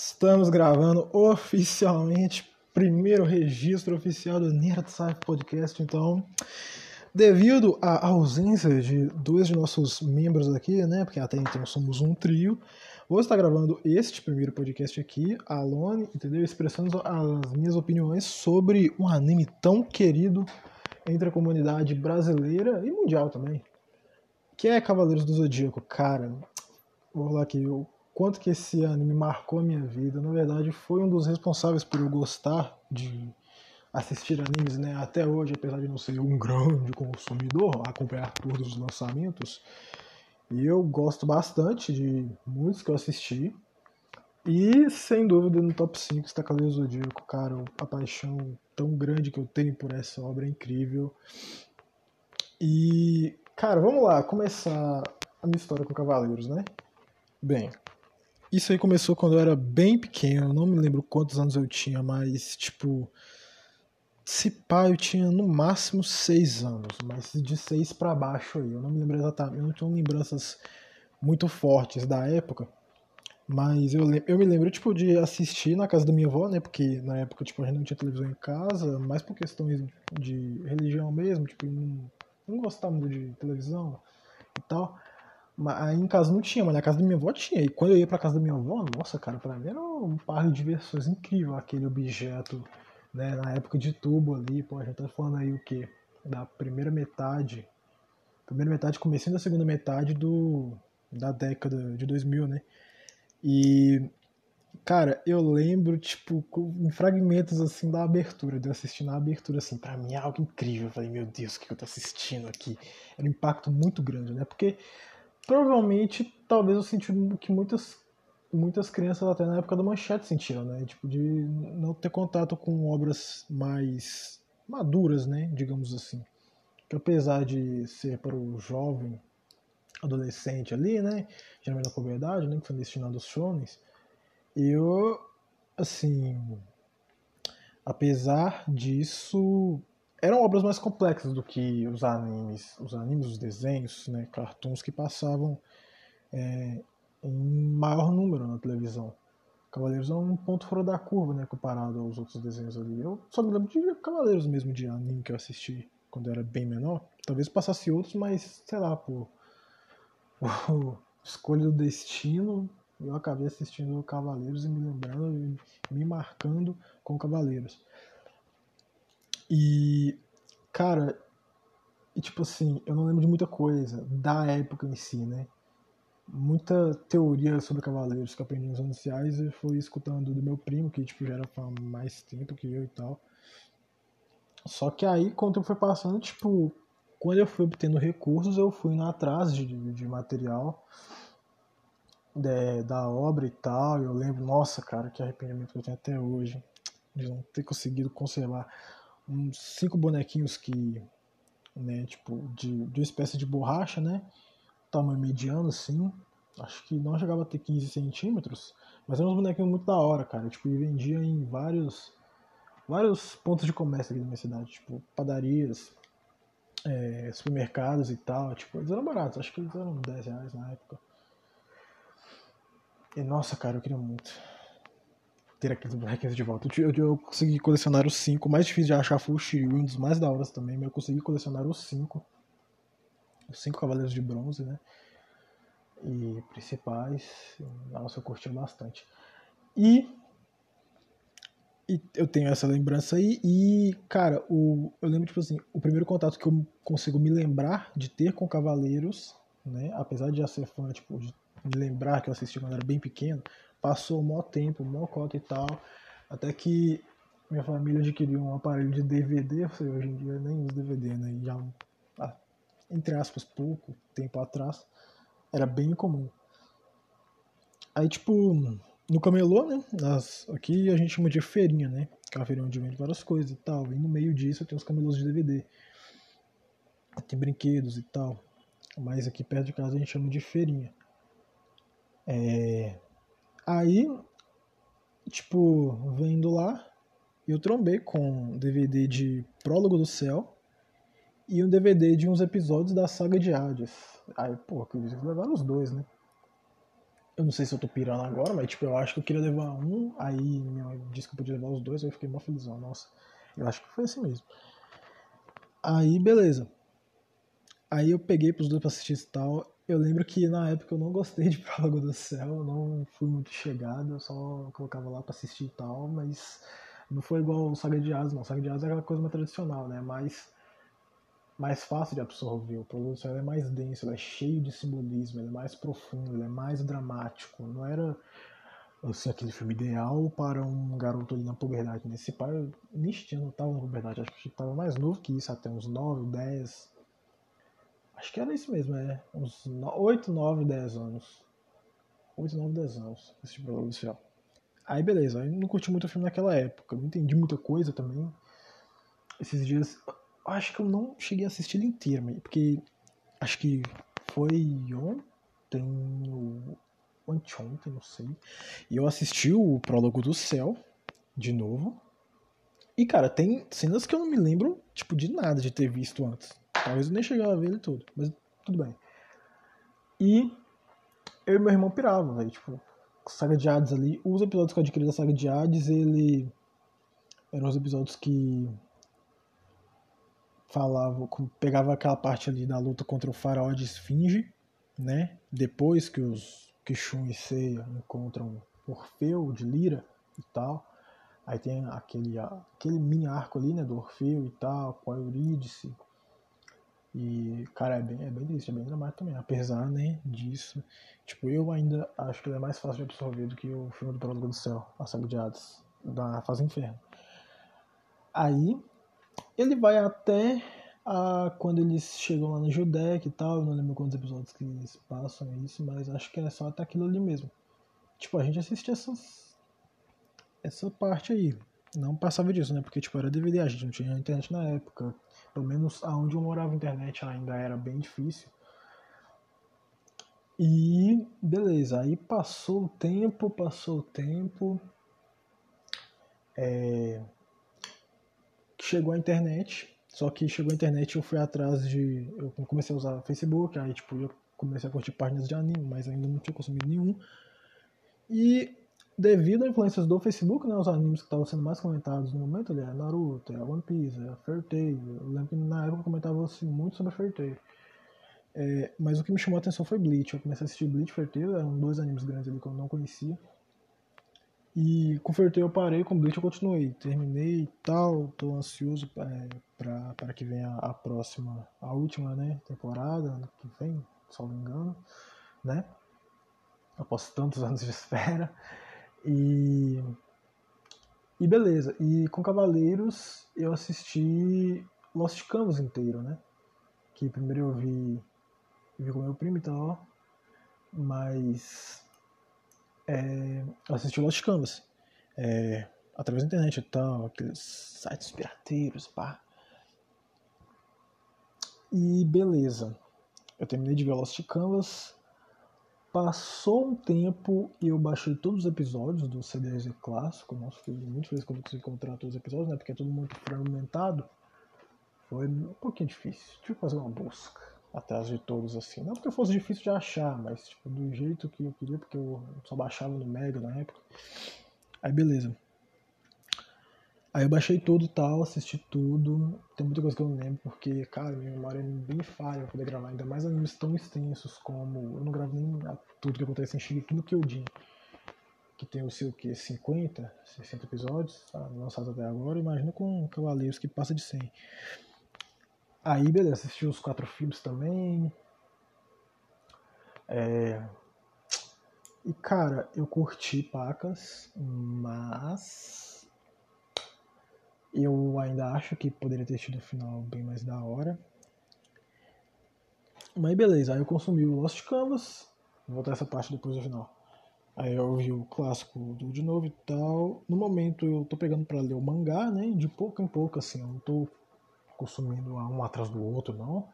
Estamos gravando oficialmente primeiro registro oficial do Nerd Sci Podcast. Então, devido à ausência de dois de nossos membros aqui, né? Porque até então somos um trio, vou estar gravando este primeiro podcast aqui, alone, entendeu? Expressando as minhas opiniões sobre um anime tão querido entre a comunidade brasileira e mundial também, que é Cavaleiros do Zodíaco. Cara, vou falar aqui, o quanto que esse anime marcou a minha vida. Na verdade, foi um dos responsáveis por eu gostar de assistir animes, né? Até hoje, apesar de não ser um grande consumidor, acompanhar todos os lançamentos, e eu gosto bastante de muitos que eu assisti. E sem dúvida no top 5 está Cavaleiro Zodíaco, cara, a paixão tão grande que eu tenho por essa obra é incrível. E, cara, vamos lá, começar a minha história com Cavaleiros, né? Bem, isso aí começou quando eu era bem pequeno, não me lembro quantos anos eu tinha, mas, tipo, se pá, eu tinha no máximo seis anos, mas de seis para baixo aí, eu não me lembro exatamente, eu não tenho lembranças muito fortes da época, mas eu, eu me lembro, tipo, de assistir na casa da minha avó, né? Porque na época, tipo, a gente não tinha televisão em casa, mais por questões de religião mesmo, tipo, não, não gostava muito de televisão e tal. Mas aí em casa não tinha, mas na casa da minha avó tinha. E quando eu ia pra casa da minha avó, nossa, cara, pra mim era um par de diversões incrível aquele objeto, né? Na época de tubo ali, pô, a gente tá falando aí o quê? Da primeira metade. Primeira metade, começando da segunda metade do, da década de 2000, né? E, cara, eu lembro, tipo, em fragmentos, assim, da abertura, de eu assistindo a abertura, assim, pra mim é algo incrível. Eu falei, meu Deus, o que eu tô assistindo aqui? Era um impacto muito grande, né? Porque, provavelmente, talvez eu senti que muitas, muitas crianças, até na época da manchete, sentiram, né? Tipo, de não ter contato com obras mais maduras, né? Digamos assim. Que apesar de ser para o jovem adolescente ali, né? Geralmente da puberdade, né? Que são destinados aos shonens. Eu, assim, apesar disso, eram obras mais complexas do que os animes, os animes, os desenhos, né? Cartoons que passavam é, em maior número na televisão. Cavaleiros é um ponto fora da curva, né? Comparado aos outros desenhos ali. Eu só me lembro de Cavaleiros mesmo de anime que eu assisti quando eu era bem menor. Talvez passasse outros, mas sei lá, por o Escolha do Destino, eu acabei assistindo Cavaleiros e me lembrando e me marcando com Cavaleiros. E, cara, e tipo assim, eu não lembro de muita coisa da época em si, né? Muita teoria sobre Cavaleiros que aprendi nos iniciais e fui escutando do meu primo, que tipo, já era fã mais tempo que eu e tal. Só que aí, quando o tempo foi passando, tipo, quando eu fui obtendo recursos, eu fui indo atrás de, de material de, é, da obra e tal. Eu lembro, nossa, cara, que arrependimento que eu tenho até hoje de não ter conseguido conservar uns cinco bonequinhos que, né, tipo, de, de uma espécie de borracha, né? Tamanho mediano, assim. Acho que não chegava a ter 15 centímetros, mas eram uns bonequinhos muito da hora, cara. Tipo, e vendia em vários, vários pontos de comércio aqui da minha cidade, tipo, padarias, é, supermercados e tal, tipo, eles eram baratos, acho que eles eram 10 reais na época. E nossa, cara, eu queria muito ter aqueles bonequinhos de volta. Eu, eu, eu consegui colecionar os 5, mais difícil de achar foi o Shiryu, um dos mais da hora também, mas eu consegui colecionar os 5. Os 5 Cavaleiros de Bronze, né? E principais. Nossa, eu curti bastante. E e eu tenho essa lembrança aí. E, cara, o, eu lembro, tipo assim, o primeiro contato que eu consigo me lembrar de ter com Cavaleiros, né? Apesar de já ser fã, tipo, de me lembrar que eu assisti quando era bem pequeno, passou maior tempo, maior cota e tal. Até que minha família adquiriu um aparelho de DVD, hoje em dia nem uso DVD, né? Já, entre aspas, pouco tempo atrás, era bem comum. Aí, tipo, no camelô, né? Nas, aqui a gente chama de feirinha, né? Feirinha onde vende várias coisas e tal. E no meio disso tem os camelôs de DVD. Tem brinquedos e tal. Mas aqui perto de casa a gente chama de feirinha. É... Aí, tipo, vendo lá, eu trombei com um DVD de Prólogo do Céu e um DVD de uns episódios da saga de Hades. Aí, pô, acredito que levaram os dois, né? Eu não sei se eu tô pirando agora, mas tipo, eu acho que eu queria levar um, aí minha mãe disse que eu podia levar os dois, aí eu fiquei mó felizão, nossa. Eu acho que foi assim mesmo. Aí, beleza. Aí eu peguei pros dois pra assistir e tal. Eu lembro que na época eu não gostei de Prólogo do Céu, eu não fui muito chegado, eu só colocava lá pra assistir e tal, mas não foi igual o Saga de Asas, não. O Saga de Asas é aquela coisa mais tradicional, né? Mais mais fácil de absorver. O produto é mais denso, é cheio de simbolismo, é mais profundo, é mais dramático. Não era assim, aquele filme ideal para um garoto ali na puberdade. Nesse pai, neste ano estava na puberdade, acho que estava mais novo que isso, até uns 9, 10. Acho que era isso mesmo, é. Uns 8, 9, 10 anos. 8, 9, 10 anos, esse tipo de inicial. Aí beleza, eu não curti muito o filme naquela época, não entendi muita coisa também. Esses dias, acho que eu não cheguei a assistir ele inteiro, porque acho que foi ontem, ou anteontem, não sei. E eu assisti o Prólogo do Céu, de novo. E, cara, tem cenas que eu não me lembro, tipo, de nada de ter visto antes. Talvez eu nem chegava a ver ele todo, mas tudo bem. E eu e meu irmão piravam, velho, tipo, Saga de Hades ali. Os episódios que eu adquiri da Saga de Hades, ele... Eram os episódios que falava, pegava aquela parte ali da luta contra o faraó de Esfinge, né? Depois que os que e Seiya encontram Orfeu de Lira e tal. Aí tem aquele, aquele mini arco ali, né, do Orfeu e tal, com a Eurídice. E, cara, é bem, é bem triste, é bem dramático também. Apesar, né, disso. Tipo, eu ainda acho que ele é mais fácil de absorver do que o filme do Prólogo do Céu, a saga de Hades, da Fase Inferno. Aí, ele vai até a, quando eles chegam lá no Judec e tal, eu não lembro quantos episódios que eles passam isso, mas acho que é só até aquilo ali mesmo. Tipo, a gente assiste essas, essa parte aí. Não passava disso, né? Porque, tipo, era DVD, a gente não tinha internet na época. Pelo menos aonde eu morava, a internet ainda era bem difícil. E beleza, aí passou o tempo, passou o tempo. É, chegou a internet, só que chegou a internet eu fui atrás de. Eu comecei a usar Facebook, aí tipo, eu comecei a curtir páginas de anime, mas ainda não tinha consumido nenhum. E devido a influências do Facebook, né, os animes que estavam sendo mais comentados no momento ali é Naruto, é One Piece, é Fairy Tail. Eu lembro que na época comentava-se muito sobre Fairy Tail. É, mas o que me chamou a atenção foi Bleach. Eu comecei a assistir Bleach e Fairy Tail, eram dois animes grandes ali que eu não conhecia. E com Fairy eu parei, com Bleach eu continuei. Terminei e tal, tô ansioso é, para que venha a próxima, a última né, temporada, que vem, se não me engano, né? Após tantos anos de espera. E, e beleza. E com Cavaleiros eu assisti Lost Canvas inteiro, né? Que primeiro eu vi, eu vi com meu primo e tal, mas é, eu assisti Lost Canvas. É, através da internet e tal, aqueles sites pirateiros, pá. E beleza. Eu terminei de ver Lost Canvas. Passou um tempo e eu baixei todos os episódios do CDZ clássico. Nossa, fiquei muito feliz quando consegui encontrar todos os episódios, né? Porque é tudo muito fragmentado. Foi um pouquinho difícil. Tive que fazer uma busca atrás de todos assim. Não porque fosse difícil de achar, mas tipo, do jeito que eu queria, porque eu só baixava no Mega na época. Aí beleza. Aí eu baixei tudo e tal, assisti tudo. Tem muita coisa que eu não lembro, porque, cara, minha memória é bem falha pra poder gravar. Ainda mais animes tão extensos como. Eu não gravo nem tudo que acontece em Shingeki no Kyojin. Que tem o seu que 50, 60 episódios tá, lançados até agora. Imagina com Cavaleiros que passa de 100. Aí, beleza, assisti os quatro filmes também. É... E, cara, eu curti Pacas, mas. Eu ainda acho que poderia ter tido um final bem mais da hora. Mas beleza, aí eu consumi o Lost Canvas. Vou voltar essa parte depois do final. Aí eu vi o clássico do de novo e tal. No momento eu tô pegando para ler o mangá, né? De pouco em pouco, assim. Eu não tô consumindo um atrás do outro, não.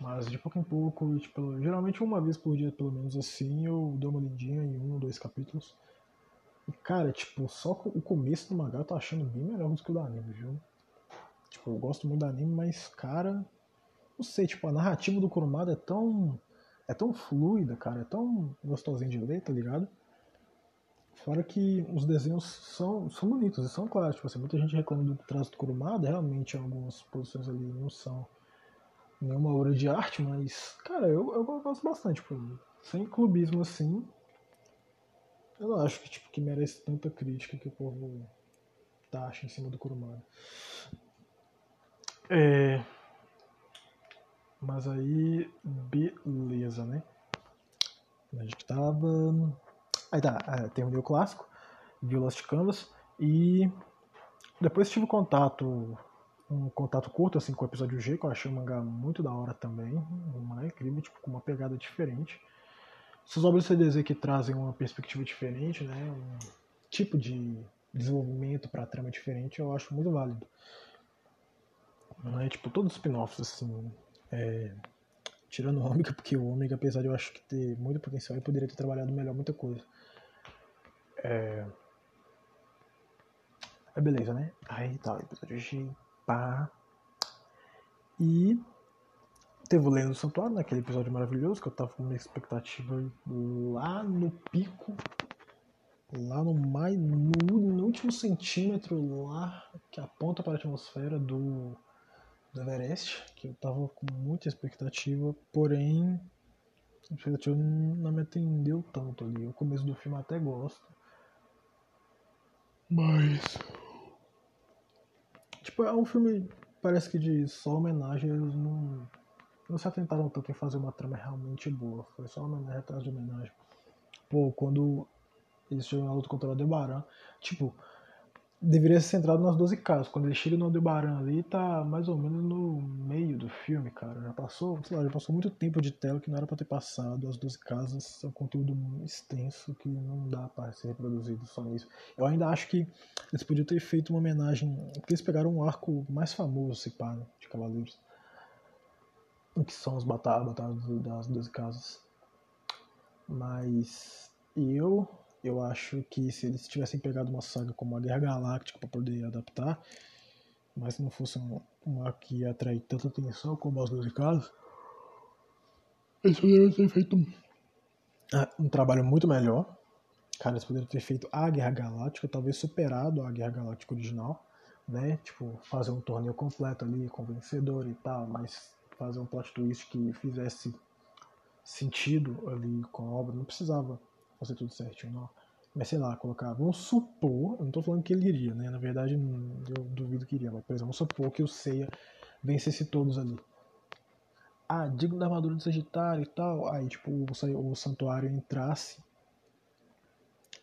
Mas de pouco em pouco, tipo, geralmente uma vez por dia, pelo menos assim, eu dou uma lidinha em um ou dois capítulos. E cara, tipo, só o começo do mangá eu tô achando bem melhor do que o do anime, viu? Tipo, eu gosto muito do anime, mas, cara, não sei, tipo, a narrativa do Kurumada é tão é tão fluida, cara, é tão gostosinho de ler, tá ligado? Fora que os desenhos são, são bonitos e são claros. Tipo assim, muita gente reclama do trânsito curumado, realmente algumas posições ali não são nenhuma obra de arte, mas, cara, eu, eu gosto bastante. Tipo, sem clubismo assim, eu não acho que, tipo, que merece tanta crítica que o povo taxa em cima do curumado. É... Mas aí, beleza, né? A gente tava Aí tá, é, terminei o clássico, vi o Lost Canvas e depois tive contato, um contato curto assim com o episódio G, que eu achei um mangá muito da hora também, um mangá incrível, tipo, com uma pegada diferente. Essas obras CDZ que trazem uma perspectiva diferente, né, um tipo de desenvolvimento para trama diferente, eu acho muito válido. Não é tipo todos os spin-offs assim, é, tirando o Ômega, porque o Ômega, apesar de eu acho que ter muito potencial, ele poderia ter trabalhado melhor muita coisa. É... é beleza, né? Aí tá, o episódio de pá. E teve o Lendo do Santuário, naquele né? episódio maravilhoso, que eu tava com uma expectativa lá no pico, lá no, mais, no, no último centímetro lá que aponta para a atmosfera do, do Everest, que eu tava com muita expectativa, porém a expectativa não me atendeu tanto ali. O começo do filme até gosto, mas. Tipo, é um filme. Parece que de só homenagem eles não. Não se atentaram tanto em fazer uma trama realmente boa. Foi só homenagem atrás de homenagem. Pô, quando eles chegam na luta contra o Aldebaran, tipo, deveria ser centrado nas 12 casas. Quando ele chega no Aldebaran ali, tá mais ou menos no meio do filme, cara. Já passou, sei lá, já passou muito tempo de tela que não era pra ter passado. As 12 casas é um conteúdo extenso que não dá para ser reproduzido só nisso. Eu ainda acho que eles podiam ter feito uma homenagem, porque eles pegaram um arco mais famoso, se pá, né, de Cavaleiros. Que são as batalhas, batalhas das 12 casas. Mas eu eu acho que se eles tivessem pegado uma saga como a Guerra Galáctica para poder adaptar, mas não fosse uma que ia atrair tanta atenção como as duas casos, eles poderiam ter feito um, ah, um trabalho muito melhor. Cara, eles poderiam ter feito a Guerra Galáctica, talvez superado a Guerra Galáctica original, né? Tipo, fazer um torneio completo ali, com vencedor e tal, mas fazer um plot twist que fizesse sentido ali com a obra. Não precisava fazer tudo certinho, não. Mas sei lá, colocar, vamos supor, eu não tô falando que ele iria, né? Na verdade, eu duvido que iria, mas por exemplo, vamos supor que o Seiya vencesse todos ali. Ah, digno da armadura do Sagitário e tal. Aí, tipo, o, o santuário entrasse.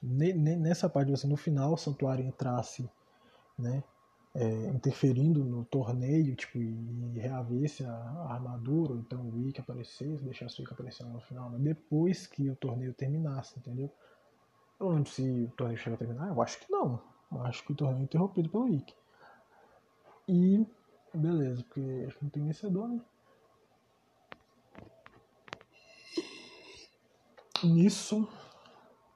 Nessa parte, assim, no final, o santuário entrasse, né? É, interferindo no torneio, tipo, e reavesse a, a armadura, ou então o Wiki aparecesse, deixasse o Wiki aparecer no final, mas depois que o torneio terminasse, entendeu? Eu não lembro se o torneio chega a terminar, eu acho que não. Eu acho que o torneio é interrompido pelo Wiki. E beleza, porque acho que não tem vencedor, né? Nisso,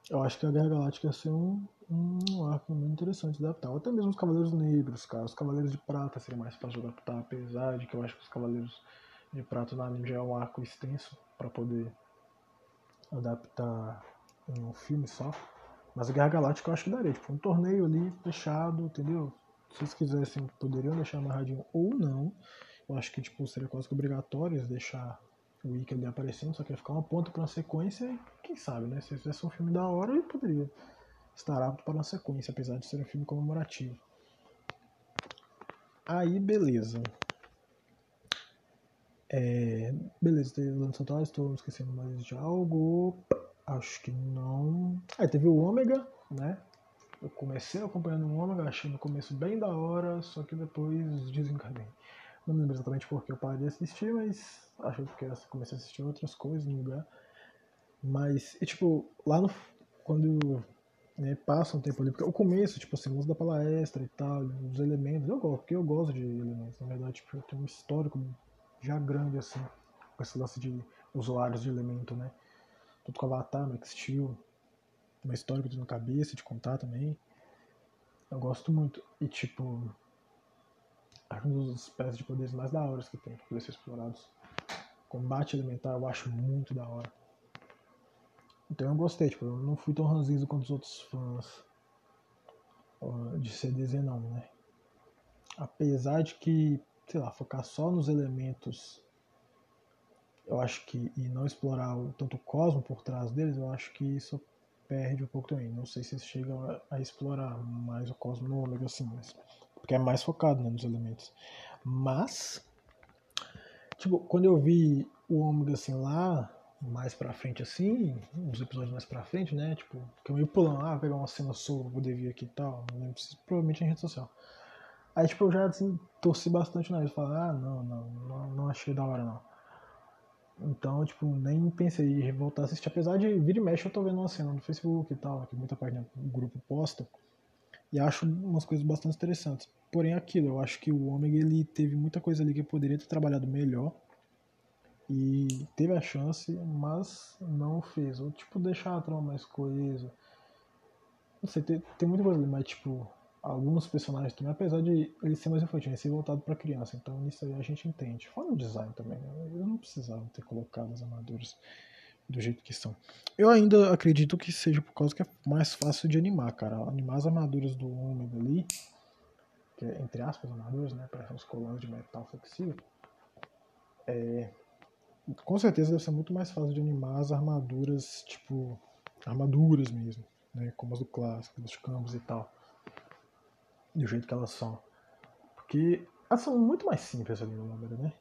eu acho que a Guerra Galáctica ia ser um, um arco muito interessante de adaptar. Ou até mesmo os Cavaleiros Negros, cara. Os Cavaleiros de Prata seria mais fácil de adaptar, apesar de que eu acho que os Cavaleiros de Prata no anime já é um arco extenso para poder adaptar em um filme só. Mas a Guerra Galáctica eu acho que daria. Tipo, um torneio ali fechado, entendeu? Se vocês quisessem, poderiam deixar amarradinho ou não. Eu acho que tipo, seria quase que obrigatório deixar o Wiki ali aparecendo, só que ia ficar uma ponta para uma sequência e quem sabe, né? Se fizesse um filme da hora, ele poderia estar apto para uma sequência, apesar de ser um filme comemorativo. Aí, beleza. É, beleza, teve o Lando Santuário, estou esquecendo mais de algo. Acho que não. Aí teve o Ômega, né? Eu comecei acompanhando o Ômega, achei no começo bem da hora, só que depois desencanei. Não me lembro exatamente porque eu parei de assistir, mas acho que comecei a assistir outras coisas no lugar. Mas, e, tipo, lá no. Quando né, passa um tempo ali, porque o começo, tipo assim, o uso da palestra e tal, os elementos, eu gosto, porque eu gosto de elementos, na verdade, tipo, eu tenho um histórico já grande, assim, com esse lance de usuários de elemento, né tudo com Avatar, Max Steel, uma eu tenho na cabeça de contar também. Eu gosto muito. E tipo, acho um dos espécies de poderes mais da hora que tem poder ser explorados. combate elementar eu acho muito da hora. Então eu gostei, tipo, eu não fui tão ranzido quanto os outros fãs de CDZ não, né? Apesar de que, sei lá, focar só nos elementos, eu acho que, e não explorar tanto o cosmo por trás deles, eu acho que isso perde um pouco também. Não sei se chega a, a explorar mais o cosmo no ômega assim, mas, porque é mais focado né, nos elementos. Mas, tipo, quando eu vi o ômega assim lá, mais pra frente assim, uns episódios mais pra frente, né? Tipo, que eu ia pulando, ah, pegar uma cena pra poder vir aqui e tal. Não lembro se provavelmente em rede social. Aí, tipo, eu já assim, torci bastante na Falar, ah, não, não, não, não achei da hora não. Então, tipo, nem pensei em voltar a assistir. Apesar de vir e mexe, eu tô vendo uma cena no Facebook e tal, que muita parte do grupo posta. E acho umas coisas bastante interessantes. Porém, aquilo, eu acho que o Ômega ele teve muita coisa ali que poderia ter trabalhado melhor e teve a chance, mas não fez. Ou tipo, deixar a trama mais coesa. Não sei, tem, tem muita coisa ali, mas tipo, alguns personagens também, apesar de ele ser mais infantil, ele ser voltado para criança, então nisso aí a gente entende. Fora o design também, né? eu não precisava ter colocado as armaduras do jeito que são. Eu ainda acredito que seja por causa que é mais fácil de animar, cara. Animar as armaduras do Ômega ali, que é, entre aspas, armaduras, né, para os colares de metal flexível, é, com certeza deve ser muito mais fácil de animar as armaduras, tipo, armaduras mesmo, né? Como as do clássico, dos campos e tal. Do jeito que elas são. Porque elas são muito mais simples ali no número, né?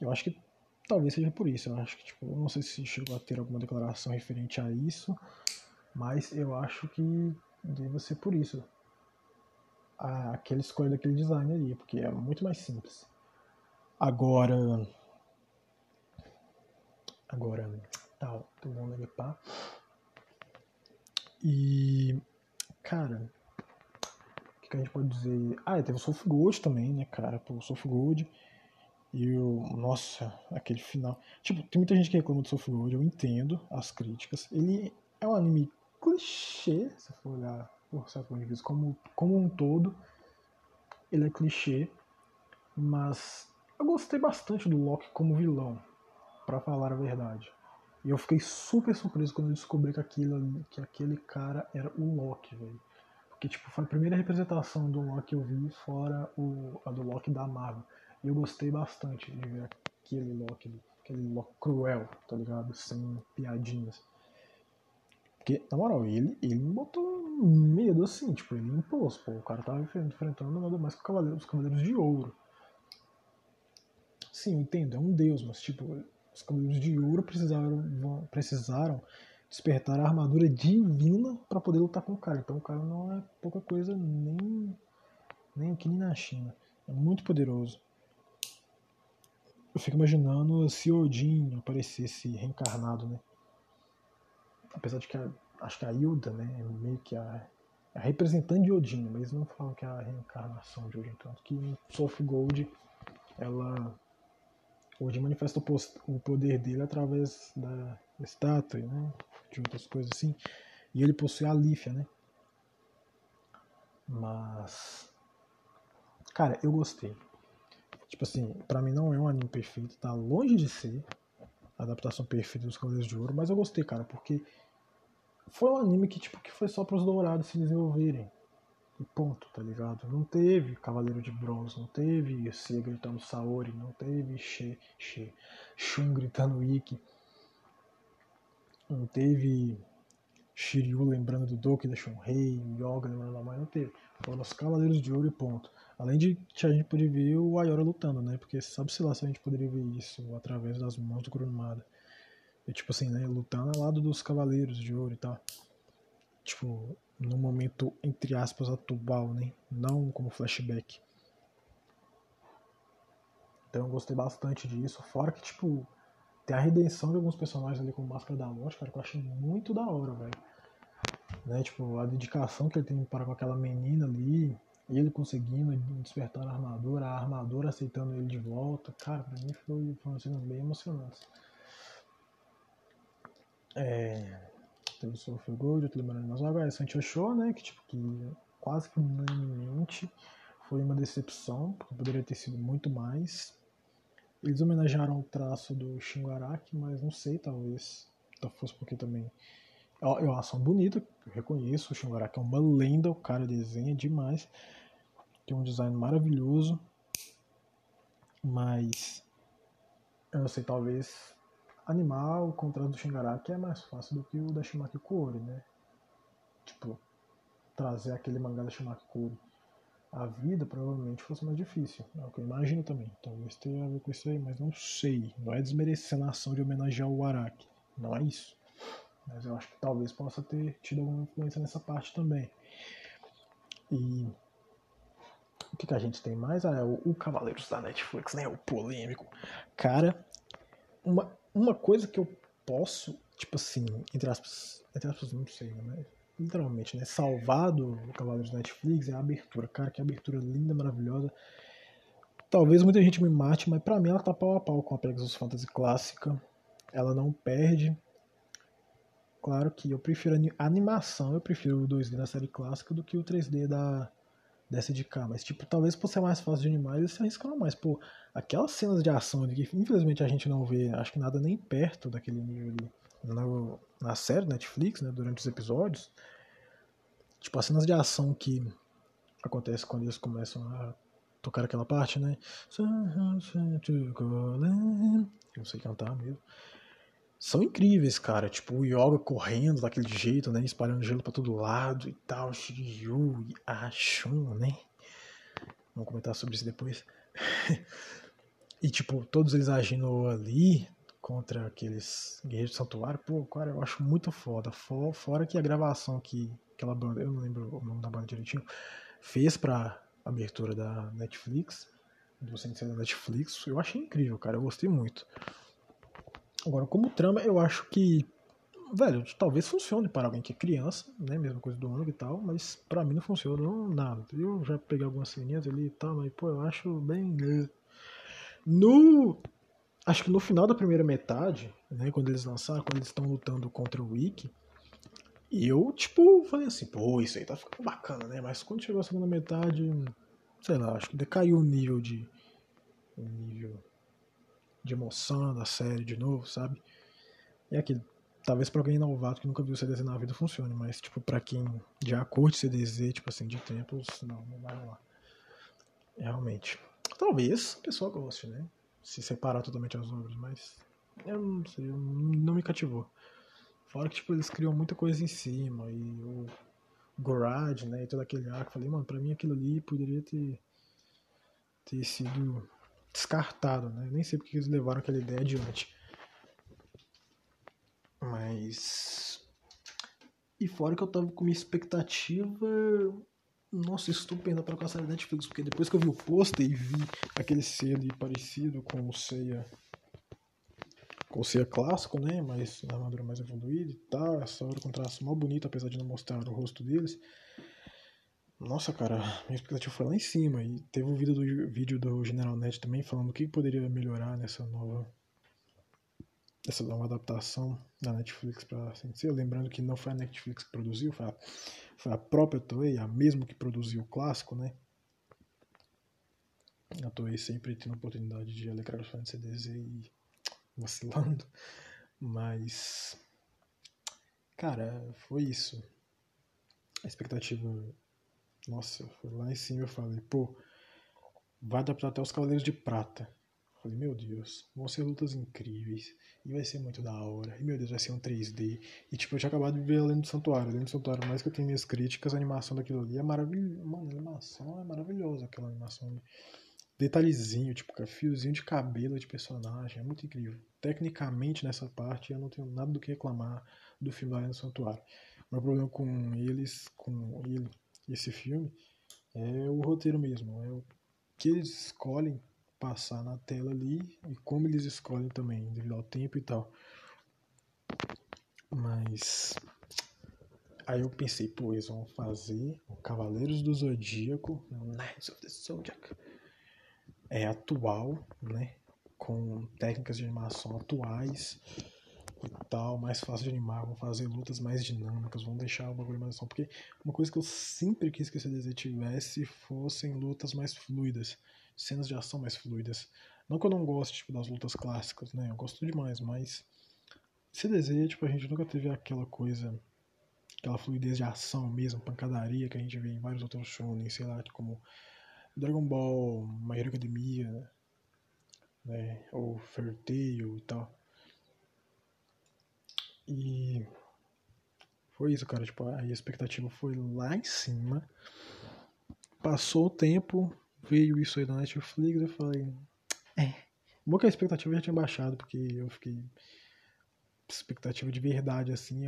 Eu acho que talvez seja por isso. Eu acho que, tipo, não sei se chegou a ter alguma declaração referente a isso, mas eu acho que deve ser por isso. Aquela escolha daquele design ali, porque é muito mais simples. Agora, Agora, tá, tô bom né, pá. E, cara, o que, que, a gente pode dizer? Ah, teve o Soul Gold também, né, cara? Pô, o Soul Gold. E o. Nossa, aquele final. Tipo, tem muita gente que reclama do Soul Gold, eu entendo as críticas. Ele é um anime clichê, se for olhar por certo ponto de vista, como, como um todo. Ele é clichê, mas eu gostei bastante do Loki como vilão para falar a verdade. E eu fiquei super surpreso quando eu descobri que, aquilo, que aquele cara era o Loki, velho. Porque, tipo, foi a primeira representação do Loki que eu vi, fora o, a do Loki da Marvel. E eu gostei bastante de ver aquele Loki, aquele Loki cruel, tá ligado? Sem piadinhas. Porque, na moral, ele, ele botou medo assim, tipo, ele impôs, pô, o cara tava enfrentando nada mais que os Cavaleiros de Ouro. Sim, eu entendo, é um deus, mas, tipo, os Cavaleiros de Ouro precisaram, precisaram despertar a armadura divina para poder lutar com o cara. Então o cara não é pouca coisa nem, nem aqui nem na China. É muito poderoso. Eu fico imaginando se Odin aparecesse reencarnado, né? Apesar de que a, acho que a Hilda, né, é meio que a, a representante de Odin, mas não falam que é a reencarnação de Odin, tanto que Soul Gold ela Odin manifesta o poder dele através da estátua, né? De outras coisas assim. E ele possui a Lífia, né? Mas. Cara, eu gostei. Tipo assim, pra mim não é um anime perfeito, tá longe de ser a adaptação perfeita dos Cavaleiros de Ouro, mas eu gostei, cara, porque foi um anime que, tipo, que foi só pros dourados se desenvolverem. E ponto, tá ligado? Não teve Cavaleiro de Bronze, não teve C gritando Saori, não teve She, She, Shun gritando Ikki. Não teve Shiryu lembrando do Doki da Shunrei, Yoga lembrando da mãe, não teve. Foram os Cavaleiros de Ouro e ponto. Além de que a gente poder ver o Ayora lutando, né? Porque sabe-se lá se a gente poderia ver isso através das mãos do Kurumada. E, tipo assim, né? Lutando ao lado dos Cavaleiros de Ouro e tal. Tipo, no momento, entre aspas, atual, né? Não como flashback. Então eu gostei bastante disso. Fora que, tipo, tem a redenção de alguns personagens ali com Máscara da Morte, cara, que eu achei muito da hora, velho. Né? Tipo, a dedicação que ele tem para com aquela menina ali, ele conseguindo despertar a armadura, a armadura aceitando ele de volta. Cara, pra mim foi, foi uma cena bem emocionante. É teve o tô lembrando mais agora, Sancho Show, né, que tipo, que quase que unanimemente foi uma decepção, porque poderia ter sido muito mais. Eles homenagearam o traço do Shingaraki, mas não sei, talvez fosse porque também eu, eu acho bonito, eu reconheço, o Shingaraki é uma lenda, o cara desenha demais, tem um design maravilhoso, mas eu não sei, talvez animar o contrato do Shingaraki é mais fácil do que o da Shimaki Kori, né? Tipo, trazer aquele mangá da Shimaki Kori a vida provavelmente fosse mais difícil. É o que eu imagino também. Talvez tenha a ver com isso aí, mas não sei. Não é desmerecendo a ação de homenagear o Araki. Não é isso. Mas eu acho que talvez possa ter tido alguma influência nessa parte também. E o que, que a gente tem mais? Ah, é o, o Cavaleiros da Netflix, né? O polêmico. Cara, uma, uma coisa que eu posso, tipo assim, entre aspas, entre aspas, não sei, né? Literalmente, né? Salvado o Cavaleiros da Netflix é a abertura. Cara, que abertura linda, maravilhosa. Talvez muita gente me mate, mas pra mim ela tá pau a pau com a Pegasus Fantasy clássica. Ela não perde. Claro que eu prefiro a animação, eu prefiro o 2D da série clássica do que o 3D da dessa de cá. Mas, tipo, talvez por ser mais fácil de animar, eles se arriscaram mais. Pô, aquelas cenas de ação que infelizmente a gente não vê, acho que nada nem perto daquele nível ali na, na série Netflix, né, durante os episódios. Tipo, as cenas de ação que acontece quando eles começam a tocar aquela parte, né? Eu não sei cantar mesmo são incríveis, cara. Tipo, o Yoga correndo daquele jeito, né? Espalhando gelo pra todo lado e tal. Shiryu e Ashun, né? Vamos comentar sobre isso depois. e, tipo, todos eles agindo ali contra aqueles guerreiros do santuário. Pô, cara, eu acho muito foda. Fora que a gravação que aquela banda, eu não lembro o nome da banda direitinho, fez pra abertura da Netflix, do Sensei da Netflix, eu achei incrível, cara. Eu gostei muito. Agora, como trama, eu acho que, velho, talvez funcione para alguém que é criança, né? Mesma coisa do ano e tal, mas para mim não funciona não, nada. Eu já peguei algumas ceninhas ali e tal, mas, pô, eu acho bem. Né. No. Acho que no final da primeira metade, né? Quando eles lançaram, quando eles estão lutando contra o Wiki, eu, tipo, falei assim, pô, isso aí tá ficando bacana, né? Mas quando chegou a segunda metade, sei lá, acho que decaiu o nível de. O nível de emoção da série de novo, sabe? É aquilo. Talvez pra alguém novato que nunca viu CDZ na vida funcione, mas, tipo, pra quem já curte CDZ, tipo assim, de tempos, não, não vai rolar. Realmente. Talvez a pessoa goste, né? Se separar totalmente as obras, mas eu não sei, não me cativou. Fora que, tipo, eles criam muita coisa em cima e o Garage, né, e todo aquele arco. Falei, mano, pra mim aquilo ali poderia ter, ter sido descartado, né? Nem sei porque eles levaram aquela ideia adiante. Mas. E fora que eu tava com uma expectativa. Nossa, estupenda para com a série Netflix, porque depois que eu vi o pôster e vi aquele selo parecido com o Seiya. Com o Seiya clássico, né? Mas na armadura mais evoluída e tal, essa hora com traço mal bonito, apesar de não mostrar o rosto deles. Nossa, cara, minha expectativa foi lá em cima. E teve um vídeo do, vídeo do General Net também falando o que poderia melhorar nessa nova. Essa nova adaptação da Netflix para Sensei. Lembrando que não foi a Netflix que produziu, foi a, foi a própria Toei, a mesma que produziu o clássico, né? A Toei sempre tendo a oportunidade de alegrar os fãs de CDZ e vacilando. Mas. Cara, foi isso. A expectativa nossa, foi lá em cima eu falei, pô, vai adaptar até os Cavaleiros de Prata. falei, meu Deus, vão ser lutas incríveis. E vai ser muito da hora. E meu Deus, vai ser um 3D. E tipo, eu tinha acabado de ver Além do Santuário. Além do Santuário, mais que eu tenho minhas críticas, a animação daquilo ali é maravilhosa. Mano, a animação é maravilhosa, aquela animação. Detalhezinho, tipo, fiozinho de cabelo de personagem. É muito incrível. Tecnicamente, nessa parte, eu não tenho nada do que reclamar do filme Além do Santuário. O meu problema com eles, com ele, esse filme é o roteiro mesmo, é o que eles escolhem passar na tela ali e como eles escolhem também, devido ao tempo e tal. Mas aí eu pensei, pô, eles vão fazer o Cavaleiros do Zodíaco, Knights of the Zodiac, é atual, né? Com técnicas de animação atuais e tal, mais fácil de animar, vão fazer lutas mais dinâmicas, vão deixar o bagulho mais ação. Porque uma coisa que eu sempre quis que esse desenho tivesse fossem lutas mais fluidas, cenas de ação mais fluidas. Não que eu não goste tipo, das lutas clássicas, né? Eu gosto demais, mas deseja, tipo, a gente nunca teve aquela coisa, aquela fluidez de ação mesmo, pancadaria que a gente vê em vários outros shonen, sei lá, como Dragon Ball, My Hero Academia, né? Ou Fairy Tail e tal. E foi isso, cara. Tipo, a expectativa foi lá em cima. Passou o tempo, veio isso aí da Netflix, eu falei. É. Bom que a expectativa já tinha baixado, porque eu fiquei. Expectativa de verdade, assim,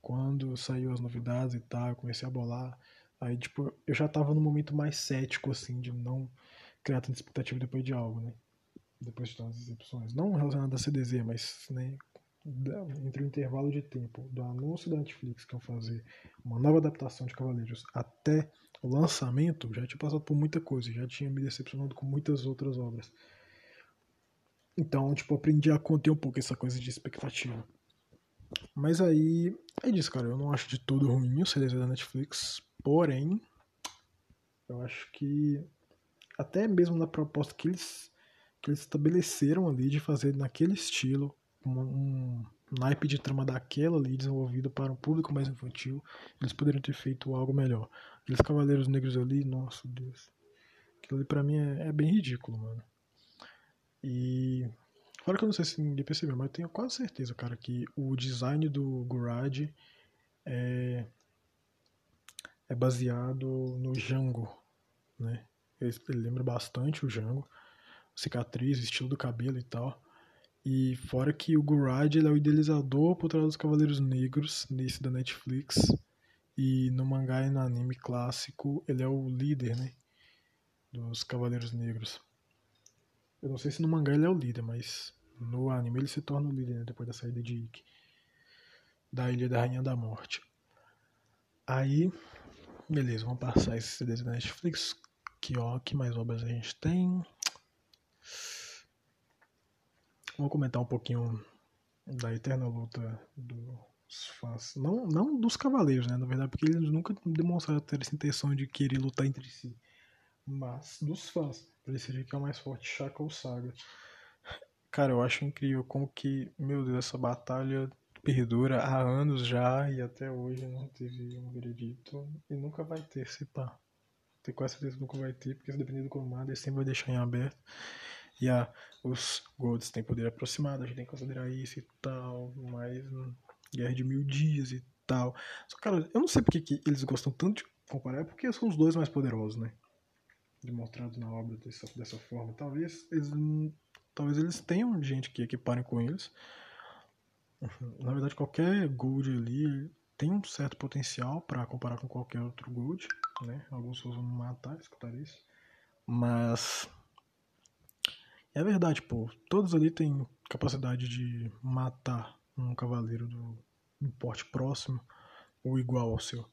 quando saiu as novidades e tal, eu comecei a bolar. Aí, tipo, eu já tava no momento mais cético, assim, de não criar tanta expectativa depois de algo, né? Depois de tantas decepções. Não relacionado a CDZ, mas, né, entre o intervalo de tempo do anúncio da Netflix que iam fazer uma nova adaptação de Cavaleiros até o lançamento, já tinha passado por muita coisa, já tinha me decepcionado com muitas outras obras. Então, tipo, aprendi a conter um pouco essa coisa de expectativa. Mas aí, é disso, cara. Eu não acho de todo ruim o CDZ da Netflix, porém, eu acho que até mesmo na proposta que eles, que eles estabeleceram ali de fazer naquele estilo, um, naipe de trama daquela ali desenvolvido para um público mais infantil, eles poderiam ter feito algo melhor. Aqueles Cavaleiros Negros ali, nossa Deus. Aquilo ali pra mim é, é bem ridículo, mano. E. Fora que eu não sei se ninguém percebeu, mas eu tenho quase certeza, cara, que o design do Gurad é, é baseado no Django, né? Ele, ele lembra bastante o Django. Cicatriz, estilo do cabelo e tal. E fora que o Gurad ele é o idealizador por trás dos Cavaleiros Negros, nesse da Netflix. E no mangá e no anime clássico, ele é o líder, né? Dos Cavaleiros Negros. Eu não sei se no mangá ele é o líder, mas no anime ele se torna o líder né? depois da saída de Ikki. Da Ilha da Rainha da Morte. Aí, beleza, vamos passar esses CDs da Netflix. Que ó, que mais obras a gente tem? Vou comentar um pouquinho da eterna luta dos fãs. Não, não dos cavaleiros, né? Na verdade, porque eles nunca demonstraram ter essa intenção de querer lutar entre si. Mas dos fãs. Pra decidir que é o mais forte, Shaka ou Saga. Cara, eu acho incrível como que, meu Deus, essa batalha perdura há anos já e até hoje não teve um veredito. E nunca vai ter, se pá. Tenho quase certeza que nunca vai ter, porque se depender do comando, ele sempre vai deixar em aberto. E ah, os Golds têm poder aproximado, a gente tem que considerar isso e tal, mas hum, Guerra de Mil Dias e tal. Só cara, eu não sei porque que eles gostam tanto de comparar, porque são os dois mais poderosos, né? Demonstrados na obra dessa, dessa forma. Talvez eles, talvez eles tenham gente que equiparem com eles. Na verdade, qualquer Gold ali tem um certo potencial para comparar com qualquer outro Gold, né? Alguns vão matar, escutar isso. Mas é verdade, pô. Todos ali têm capacidade de matar um cavaleiro do um porte próximo ou igual ao seu.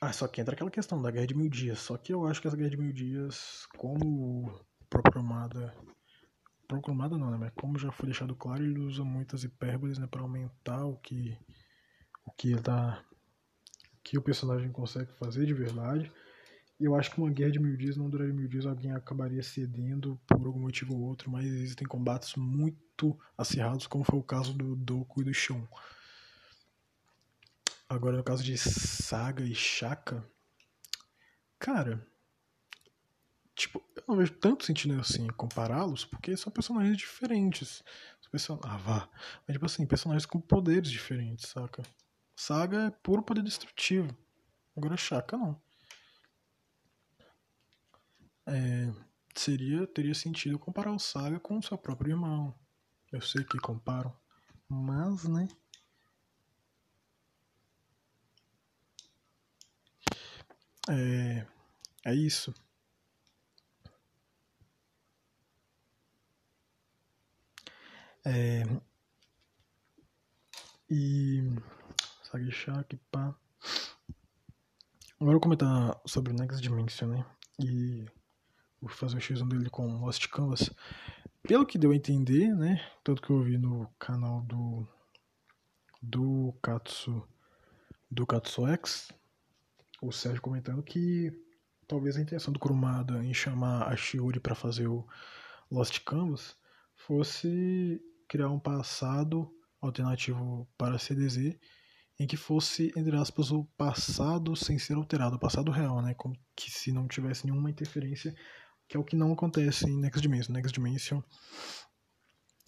Ah, só que entra aquela questão da Guerra de Mil Dias. Só que eu acho que essa Guerra de Mil Dias, como proclamada. Proclamada não, né? Mas como já foi deixado claro, ele usa muitas hipérboles, né? Pra aumentar o que. O que ele tá. O que o personagem consegue fazer de verdade. E eu acho que uma guerra de mil dias não duraria mil dias, alguém acabaria cedendo por algum motivo ou outro, mas existem combates muito acirrados, como foi o caso do Doku e do Shun. Agora, no caso de Saga e Shaka, cara, tipo, eu não vejo tanto sentido assim compará-los, porque são personagens diferentes. Person... Ah, vá. Mas, tipo assim, personagens com poderes diferentes, saca? Saga é puro poder destrutivo. Agora Shaka não é, seria teria sentido comparar o Saga com o seu próprio irmão. Eu sei que comparam, mas né. É, é isso. É, e Saga Shaq, pá. Agora eu vou comentar sobre o Next Dimension, né? E fazer o X1 dele com Lost Canvas. Pelo que deu a entender, né? Tanto que eu vi no canal do do Katsu do Katsu X, o Sérgio comentando que talvez a intenção do Kurumada em chamar a Shiori para fazer o, Lost Canvas fosse criar um passado alternativo para CDZ em que fosse, entre aspas, o passado sem ser alterado, o passado real, né? Como que se não tivesse nenhuma interferência, que é o que não acontece em Next Dimension. Next Dimension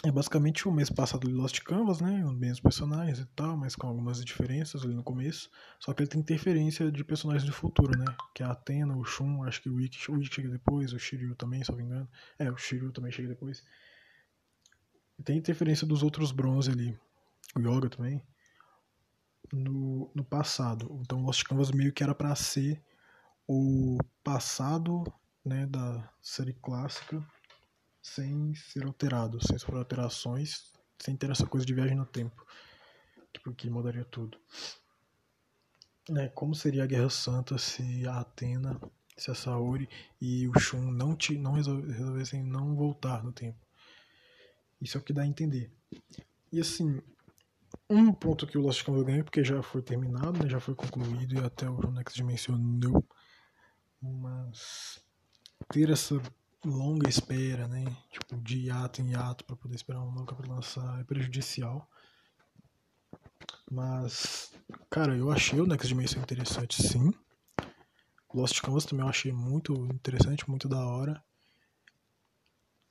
é basicamente o mês passado de Lost Canvas, né? Os mesmos personagens e tal, mas com algumas diferenças ali no começo. Só que ele tem interferência de personagens do futuro, né? Que é a Athena, o Shun, acho que o Ikki, o chega depois, o Shiryu também, se não me engano. É, o Shiryu também chega depois. Tem interferência dos outros bronze ali. O Yoga também no, no passado. Então Lost Canvas meio que era para ser o passado né, da série clássica sem ser alterado, sem sofrer alterações, sem ter essa coisa de viagem no tempo, porque mudaria tudo. Né, como seria a Guerra Santa se a Atena, se a Saori e o Shun não, te, não resolvessem não voltar no tempo? Isso é o que dá a entender. E assim, um ponto que o Lost Canvas ganhou, porque já foi terminado, né, já foi concluído e até o Next mencionou, mas ter essa longa espera, né, tipo, de hiato em hiato para poder esperar um novo capítulo lançar é prejudicial. Mas, cara, eu achei o Next Dimension interessante, sim. Lost Canvas também eu achei muito interessante, muito da hora.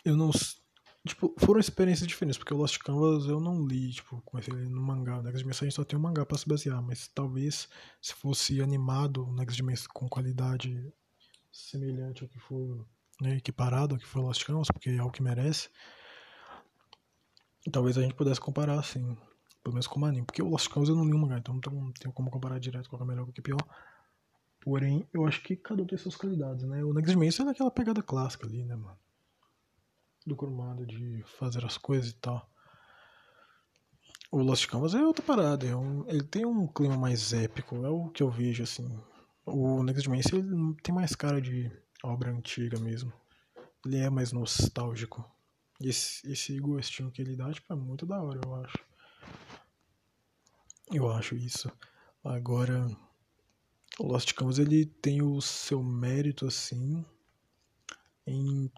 Eu não Tipo, foram experiências diferentes, porque o Lost Canvas eu não li, tipo, comecei a no mangá. O Next Dimension só tem um mangá pra se basear, mas talvez se fosse animado o Next Dimension com qualidade semelhante ao que for, né, equiparado ao que foi Lost Canvas, porque é o que merece, talvez a gente pudesse comparar, assim, pelo menos como anime. Porque o Lost Canvas eu não li o mangá, então não tenho como comparar direto qual é melhor com o que é pior. Porém, eu acho que cada um tem suas qualidades, né? O Next Dimension é daquela pegada clássica ali, né, mano? do Kurumada de fazer as coisas e tal. O Lost Canvas é outra parada, é um, ele tem um clima mais épico, é o que eu vejo assim. O Next Dimension ele tem mais cara de obra antiga mesmo. Ele é mais nostálgico. Esse, esse gostinho que ele dá, tipo, é muito da hora, eu acho. Eu acho isso. Agora, o Lost Canvas ele tem o seu mérito assim em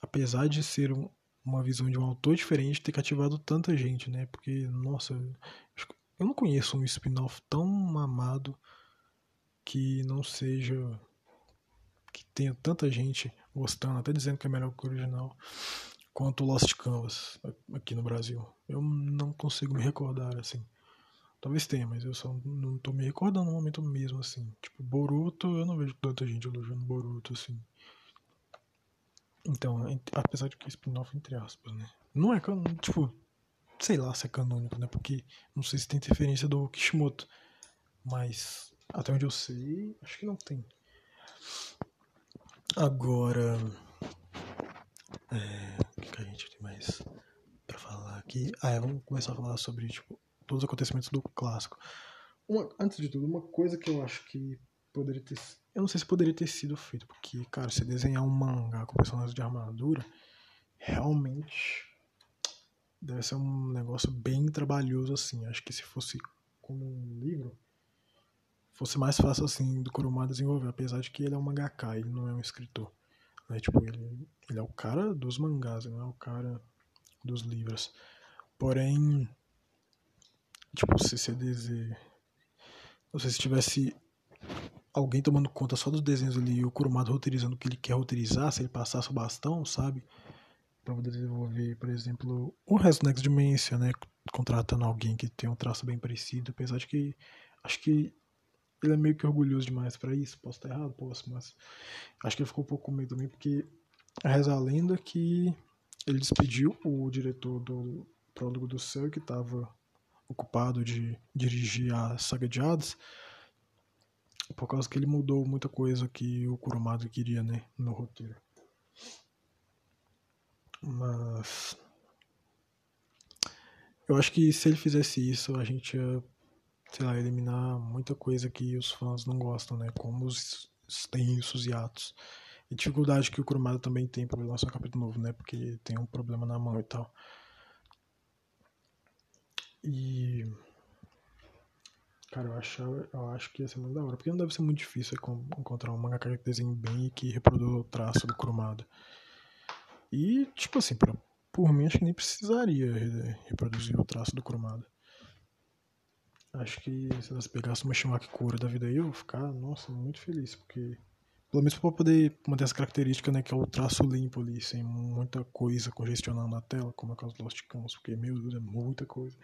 apesar de ser um, uma visão de um autor diferente, ter cativado tanta gente, né? Porque, nossa, eu não conheço um spin-off tão amado que não seja. que tenha tanta gente gostando, até dizendo que é melhor que o original, quanto Lost Canvas aqui no Brasil. Eu não consigo me recordar assim. Talvez tenha, mas eu só não tô me recordando no momento mesmo, assim. Tipo, Boruto, eu não vejo tanta gente elogiando Boruto, assim. Então, apesar de que spin-off entre aspas, né? Não é canônico, tipo, sei lá se é canônico, né? Porque não sei se tem interferência do Kishimoto. Mas até onde eu sei, acho que não tem. Agora. É, o que, que a gente tem mais pra falar aqui? Ah, é, vamos começar a falar sobre, tipo, todos os acontecimentos do clássico. Uma, antes de tudo, uma coisa que eu acho que poderia ter eu não sei se poderia ter sido feito, porque, cara, se desenhar um mangá com personagens de armadura, realmente deve ser um negócio bem trabalhoso, assim. Acho que se fosse como um livro, fosse mais fácil, assim, do Kurumada desenvolver, apesar de que ele é um mangaka, ele não é um escritor. Né? Tipo, ele, ele é o cara dos mangás, não é o cara dos livros. Porém, tipo, se CDZ. Não sei se tivesse alguém tomando conta só dos desenhos ali e o Kurumada roteirizando o que ele quer roteirizar, se ele passasse o bastão, sabe? Pra poder desenvolver, por exemplo, o resto do Next Dimension, né? Contratando alguém que tem um traço bem parecido, apesar de que acho que ele é meio que orgulhoso demais para isso. Posso estar errado, posso, mas acho que ele ficou um pouco com medo também, porque reza a lenda que ele despediu o diretor do Prólogo do Céu, que estava ocupado de dirigir a saga de Hades, por causa que ele mudou muita coisa que o Kurumada queria, né, no roteiro. Mas eu acho que se ele fizesse isso, a gente ia, sei lá, eliminar muita coisa que os fãs não gostam, né, como os tensos e atos. E dificuldade que o Kurumada também tem para lançar um capítulo novo, né, porque tem um problema na mão e tal. E Cara, eu acho, eu acho que ia ser muito da hora. Porque não deve ser muito difícil encontrar um mangaka que desenhe bem e que reproduz o traço do cromado. E, tipo assim, pra, por mim, acho que nem precisaria reproduzir o traço do cromado. Acho que se elas pegassem uma Shimak Cura da vida aí, eu vou ficar, nossa, muito feliz, porque pelo menos para poder manter essa característica, né, que é o traço limpo ali, sem muita coisa congestionando na tela, como é o caso do Lost Canvas, porque, meu Deus, é muita coisa.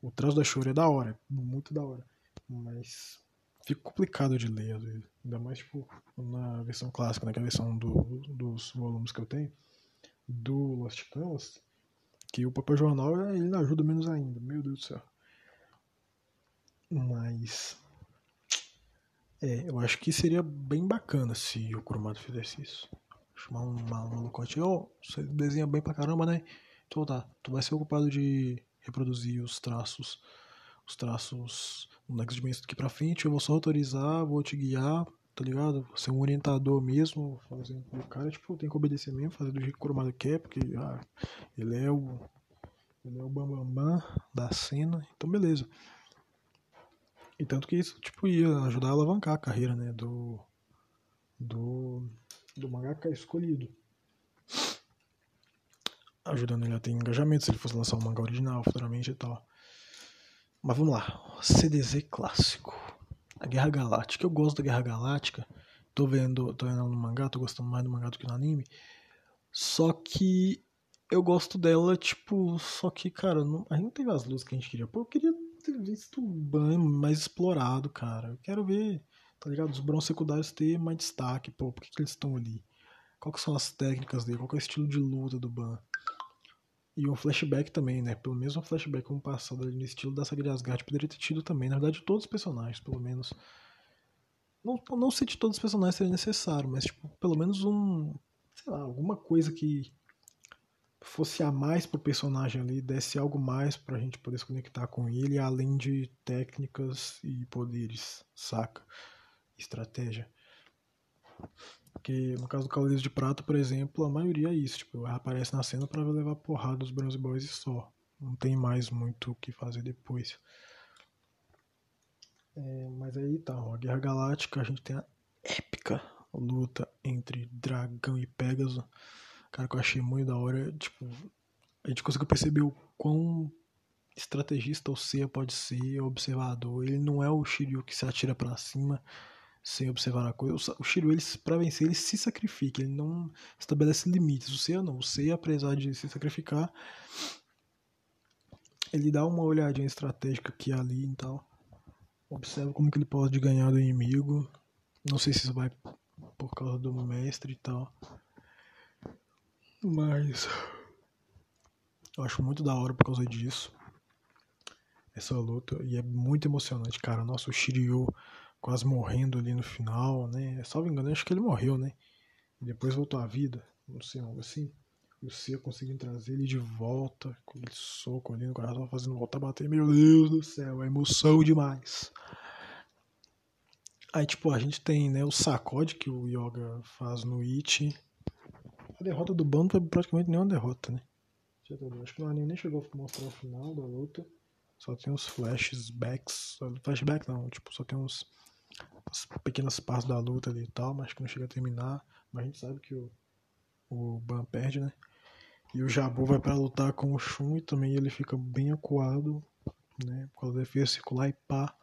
O traço da Shore é da hora, é muito da hora, mas fica complicado de ler, às vezes. Ainda mais, tipo, na versão clássica, né, que é a versão do, dos volumes que eu tenho, do Lost Canvas, que o papel jornal, ele ajuda menos ainda, meu Deus do céu. Mas. É, eu acho que seria bem bacana se o Kurumada fizesse isso. Chamar um maluco oh, você desenha bem pra caramba, né? Então tá, tu vai ser ocupado de reproduzir os traços, os traços no Next Dimension daqui pra frente, eu vou só autorizar, vou te guiar, tá ligado? Ser um orientador mesmo, fazendo o cara, tipo, tem que obedecer mesmo, fazer do jeito que o Kurumada quer, porque ah, ele é o ele é o bambambam bam, bam da cena, então beleza. E tanto que isso, tipo, ia ajudar a alavancar a carreira, né, do, do, do mangaka escolhido. Ajudando ele a ter engajamento se ele fosse lançar um mangá original futuramente e tal. Mas vamos lá, CDZ clássico. A Guerra Galáctica. Eu gosto da Guerra Galáctica. Tô vendo, tô vendo no mangá, tô gostando mais do mangá do que no anime. Só que eu gosto dela, tipo, só que, cara, não, a gente não teve as luzes que a gente queria. Pô, eu queria visto mais explorado, cara. Eu quero ver, tá ligado? Os bronze secundários ter mais destaque. Pô, por que, que eles estão ali? Qual que são as técnicas dele? Qual é o estilo de luta do Ban? E um flashback também, né? Pelo menos um flashback como passado ali no estilo da saga de Asgard poderia ter tido também. Na verdade, todos os personagens, pelo menos. Não, não sei de todos os personagens seria necessário, mas tipo, pelo menos um. Sei lá, alguma coisa que fosse a mais pro personagem ali, desse algo mais pra gente poder se conectar com ele, além de técnicas e poderes, saca? Estratégia. Porque no caso do Cavaleiros de Prata, por exemplo, a maioria é isso, tipo, aparece na cena para levar porrada dos Bronze Boys e só. Não tem mais muito o que fazer depois. É, mas aí tá, ó, a Guerra Galáctica, a gente tem a épica luta entre Dragão e Pégaso Cara, que eu achei muito da hora, tipo, a gente conseguiu perceber o quão estrategista o Seiya pode ser, observador. Ele não é o Shiryu que se atira para cima sem observar a coisa. O Shiryu, ele, pra vencer, ele se sacrifica, ele não estabelece limites. O Seiya não. O Seiya, apesar de se sacrificar, ele dá uma olhadinha estratégica aqui ali e tal. Observa como que ele pode ganhar do inimigo. Não sei se isso vai por causa do mestre e tal. Mas eu acho muito da hora por causa disso. Essa luta. E é muito emocionante, cara. Nossa, o Shiryu quase morrendo ali no final, né? Salvo engano, acho que ele morreu, né? E depois voltou à vida. Não sei, algo assim. O Cia conseguindo trazer ele de volta, com aquele soco ali no coração, fazendo voltar a bater. Meu Deus do céu, é emoção demais. Aí, tipo, a gente tem, né, o sacode que o Yoga faz no It a derrota do bando foi praticamente nenhuma derrota, né? Acho que o anime nem chegou a mostrar o final da luta. Só tem os flashbacks. Flashback não, tipo, só tem uns as pequenas partes da luta ali e tal, mas que não chega a terminar. Mas a gente sabe que o, o Ban perde, né? E o Jabu vai para lutar com o Shun e também ele fica bem acuado, né? Causa da defesa circular e pá.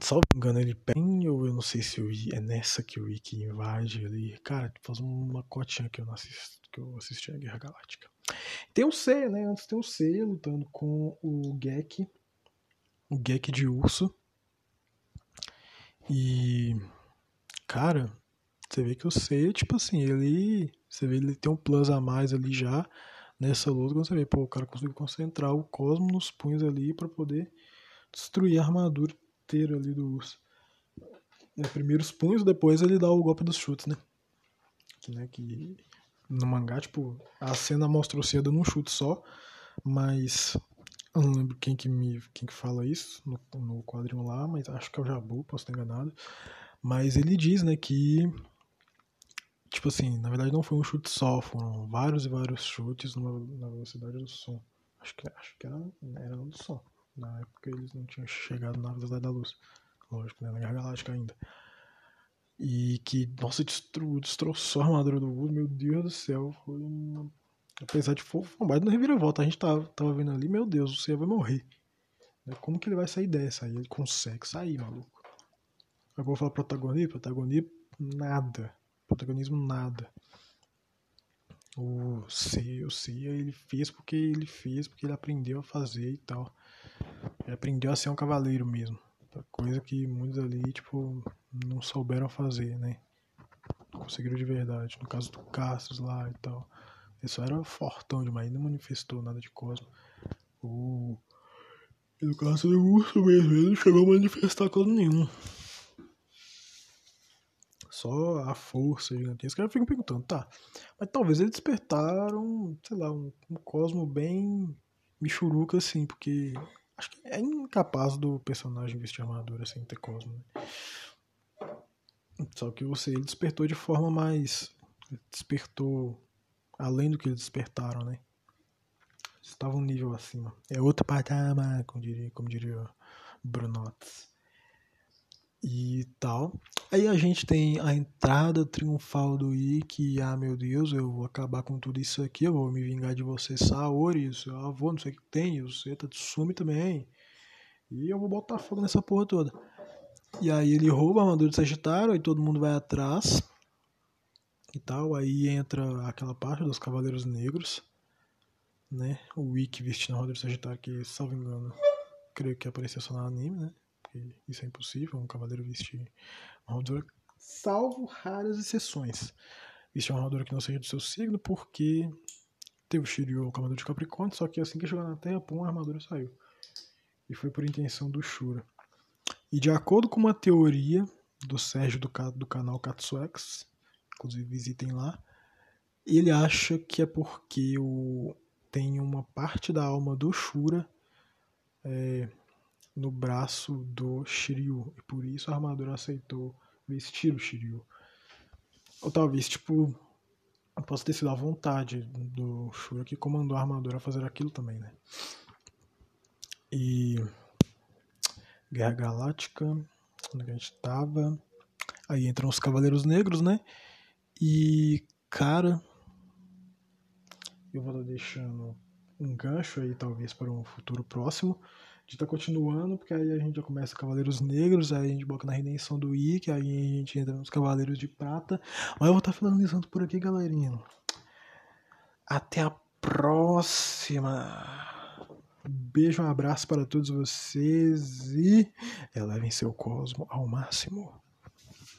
Salvo engano, ele bem, ou eu não sei se é nessa que o Ikki invade ali. Cara, faz uma cotinha que eu, assisto, que eu assisti a Guerra Galáctica. Tem o Seiya, né? Antes tem o Seiya lutando com o Gek. O Gek de urso. E. Cara, você vê que o Seiya, tipo assim, ele. Você vê ele tem um plus a mais ali já nessa luta. Quando você vê, pô, o cara conseguiu concentrar o Cosmo nos punhos ali para poder destruir a armadura inteiro ali do urso. É, primeiro os punhos, depois ele dá o golpe dos chutes, né? Que, né, que no mangá, tipo, a cena mostra o Seiya dando um chute só, mas eu não lembro quem que me quem que fala isso no, no quadrinho lá, mas acho que é o Jabu, posso estar enganado. Mas ele diz, né, que tipo assim, na verdade não foi um chute só, foram vários e vários chutes numa, na velocidade do som. Acho que acho que era, era do som. Na época eles não tinham chegado na velocidade da luz. Lógico, né? Na Guerra Galáctica ainda. E que, nossa, destro, destroçou a armadura do Wood, meu Deus do céu. Foi uma... Apesar de for uma baita reviravolta, a gente tava, tava vendo ali, meu Deus, o Seiya vai morrer. Como que ele vai sair dessa? Aí ele consegue sair, maluco. Agora eu vou falar protagonismo, protagonismo, nada. Protagonismo, nada. O Seiya, o Seiya, ele fez porque ele fez, porque ele aprendeu a fazer e tal. Ele aprendeu a ser um cavaleiro mesmo. Coisa que muitos ali, tipo, não souberam fazer, né? Não conseguiram de verdade. No caso do Cassius lá e tal. Ele só era fortão demais, não manifestou nada de Cosmo. O... E no caso do urso mesmo, ele não chegou a manifestar Cosmo nenhum. Só a força gigantesca. Eu fico perguntando, tá. Mas talvez eles despertaram, sei lá, um, um Cosmo bem michuruca, assim, porque acho que é incapaz do personagem vestir armadura sem ter Cosmo, né? Só que você ele despertou de forma mais. Despertou além do que eles despertaram, né? Estava um nível acima. É outro patamar, como diria, como diria Brunotes. E tal. Aí a gente tem a entrada triunfal do Ikki. Ah, meu Deus, eu vou acabar com tudo isso aqui. Eu vou me vingar de você, Saori. Seu avô, não sei o que tem. Você tá Tsumi também. E eu vou botar fogo nessa porra toda. E aí ele rouba a armadura de Sagitário, aí todo mundo vai atrás e tal. Aí entra aquela parte dos Cavaleiros Negros, né? O Wiki vestindo a armadura de Sagitário, que, salvo engano, creio que apareceu só no anime, né? Isso é impossível, um cavaleiro vestir uma armadura, salvo raras exceções. Vestir uma armadura que não seja do seu signo, porque teve o Shiryu, o Cavaleiro de Capricórnio, só que assim que chegou na Terra, pum, a armadura saiu. E foi por intenção do Shura. E de acordo com uma teoria do Sérgio do, do canal Katsuex, inclusive visitem lá, ele acha que é porque o, tem uma parte da alma do Shura é, no braço do Shiryu, e por isso a armadura aceitou vestir o Shiryu. Ou talvez, tipo, possa ter sido a vontade do Shura que comandou a armadura a fazer aquilo também, né? E Guerra Galáctica, onde a gente tava. Aí entram os Cavaleiros Negros, né? E, cara, eu vou estar deixando um gancho aí, talvez, para um futuro próximo. Gente tá continuando, porque aí a gente já começa Cavaleiros Negros, aí a gente boca na redenção do Ikki, aí a gente entra nos Cavaleiros de Prata. Mas eu vou estar finalizando por aqui, galerinha. Até a próxima! beijo, um abraço para todos vocês e elevem seu cosmo ao máximo.